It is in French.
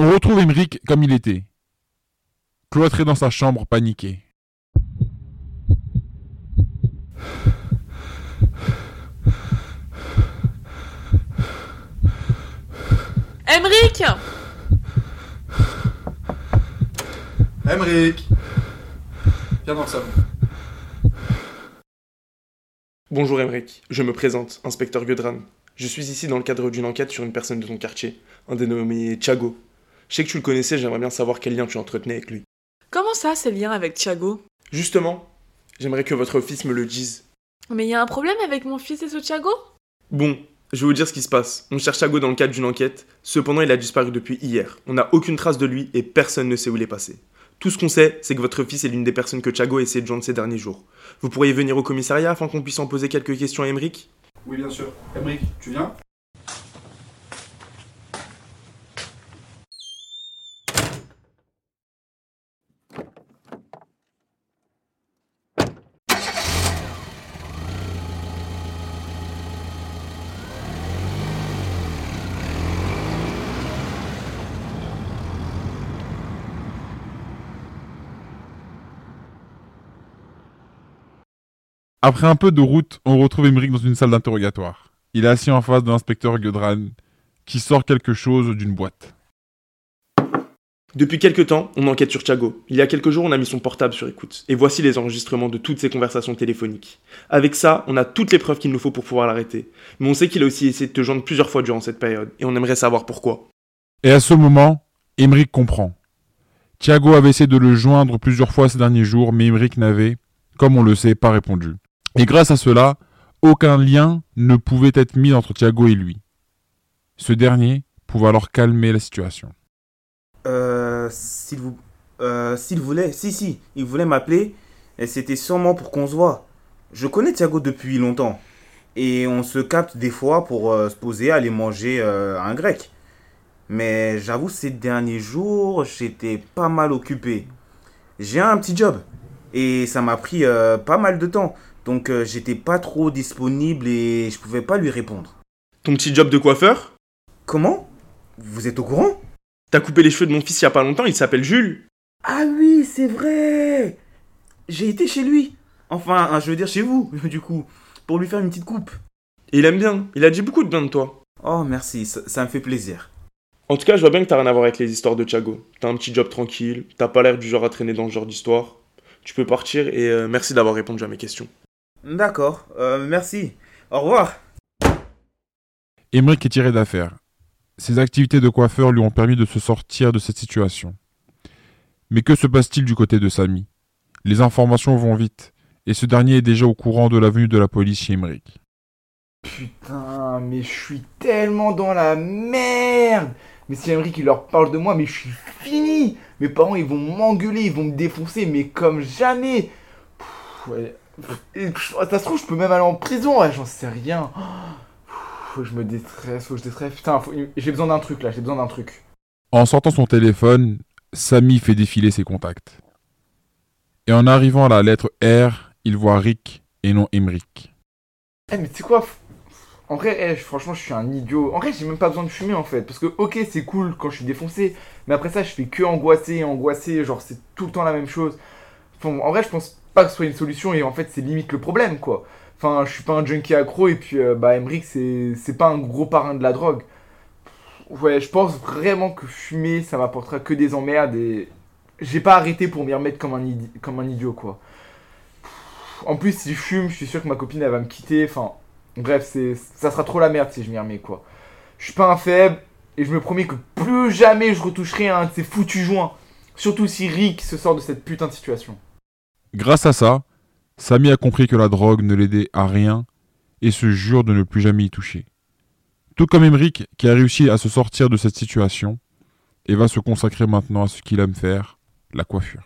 On retrouve Emeric comme il était, cloîtré dans sa chambre paniqué. Emric Emric Viens dans le salon. Bonjour Emric, je me présente, inspecteur Gudran. Je suis ici dans le cadre d'une enquête sur une personne de ton quartier, un dénommé Thiago. Je sais que tu le connaissais, j'aimerais bien savoir quel lien tu entretenais avec lui. Comment ça, c'est le lien avec Thiago? Justement, j'aimerais que votre fils me le dise. Mais y a un problème avec mon fils et ce Thiago? Bon, je vais vous dire ce qui se passe. On cherche Thiago dans le cadre d'une enquête, cependant il a disparu depuis hier. On n'a aucune trace de lui et personne ne sait où il est passé. Tout ce qu'on sait, c'est que votre fils est l'une des personnes que Thiago a essayé de joindre ces derniers jours. Vous pourriez venir au commissariat afin qu'on puisse en poser quelques questions à Emeric? Oui, bien sûr. Emric, tu viens? Après un peu de route, on retrouve Emeric dans une salle d'interrogatoire. Il est assis en face de l'inspecteur Gudran, qui sort quelque chose d'une boîte. Depuis quelque temps, on enquête sur Thiago. Il y a quelques jours, on a mis son portable sur écoute. Et voici les enregistrements de toutes ses conversations téléphoniques. Avec ça, on a toutes les preuves qu'il nous faut pour pouvoir l'arrêter. Mais on sait qu'il a aussi essayé de te joindre plusieurs fois durant cette période, et on aimerait savoir pourquoi. Et à ce moment, Emeric comprend. Thiago avait essayé de le joindre plusieurs fois ces derniers jours, mais Emeric n'avait, comme on le sait, pas répondu. Et grâce à cela, aucun lien ne pouvait être mis entre Thiago et lui. Ce dernier pouvait alors calmer la situation. Euh. Euh, s'il voulait... Si, si, il voulait m'appeler, et c'était sûrement pour qu'on se voit. Je connais Thiago depuis longtemps. Et on se capte des fois pour euh, se poser, aller manger euh, un grec. Mais j'avoue, ces derniers jours, j'étais pas mal occupé. J'ai un petit job. Et ça m'a pris pas mal de temps. Donc euh, j'étais pas trop disponible et je pouvais pas lui répondre. Ton petit job de coiffeur? Comment? Vous êtes au courant? T'as coupé les cheveux de mon fils il y a pas longtemps, il s'appelle Jules. Ah oui, c'est vrai J'ai été chez lui. Enfin, hein, je veux dire chez vous, du coup, pour lui faire une petite coupe. Et il aime bien, il a dit beaucoup de bien de toi. Oh, merci, ça, ça me fait plaisir. En tout cas, je vois bien que t'as rien à voir avec les histoires de Thiago. T'as un petit job tranquille, t'as pas l'air du genre à traîner dans ce genre d'histoire. Tu peux partir et euh, merci d'avoir répondu à mes questions. D'accord, euh, merci. Au revoir. Emeric est tiré d'affaire. Ses activités de coiffeur lui ont permis de se sortir de cette situation. Mais que se passe-t-il du côté de Samy? Les informations vont vite, et ce dernier est déjà au courant de la venue de la police chez Emeric. Putain, mais je suis tellement dans la merde Mais si Emmerich il leur parle de moi, mais je suis fini Mes parents ils vont m'engueuler, ils vont me défoncer, mais comme jamais Pff, ouais. Et, Ça se trouve, je peux même aller en prison, ouais, j'en sais rien Faut que je me déstresse, faut que je déstresse. Putain, faut- j'ai besoin d'un truc là, j'ai besoin d'un truc. En sortant son téléphone, Samy fait défiler ses contacts. Et en arrivant à la lettre R, il voit Rick et non Emeric. Eh, mais tu quoi? En vrai, eh, franchement, je suis un idiot. En vrai, j'ai même pas besoin de fumer en fait. Parce que, ok, c'est cool quand je suis défoncé. Mais après ça, je fais que angoisser et angoisser. Genre, c'est tout le temps la même chose. Enfin, en vrai, je pense que ce soit une solution. Et en fait, c'est limite le problème, quoi. Enfin, je suis pas un junkie accro. Et puis, euh, bah, Emmerich, c'est pas un gros parrain de la drogue. Ouais, je pense vraiment que fumer, ça m'apportera que des emmerdes. Et j'ai pas arrêté pour m'y remettre comme un, comme un idiot, quoi. En plus, si je fume, je suis sûr que ma copine, elle va me quitter. Enfin, bref, c'est, ça sera trop la merde si je m'y remets, quoi. Je suis pas un faible, et je me promets que plus jamais je retoucherai un de ces foutus joints. Surtout si Rick se sort de cette putain de situation. Grâce à ça, Samy a compris que la drogue ne l'aidait à rien et se jure de ne plus jamais y toucher. Tout comme Emeric qui a réussi à se sortir de cette situation et va se consacrer maintenant à ce qu'il aime faire, la coiffure.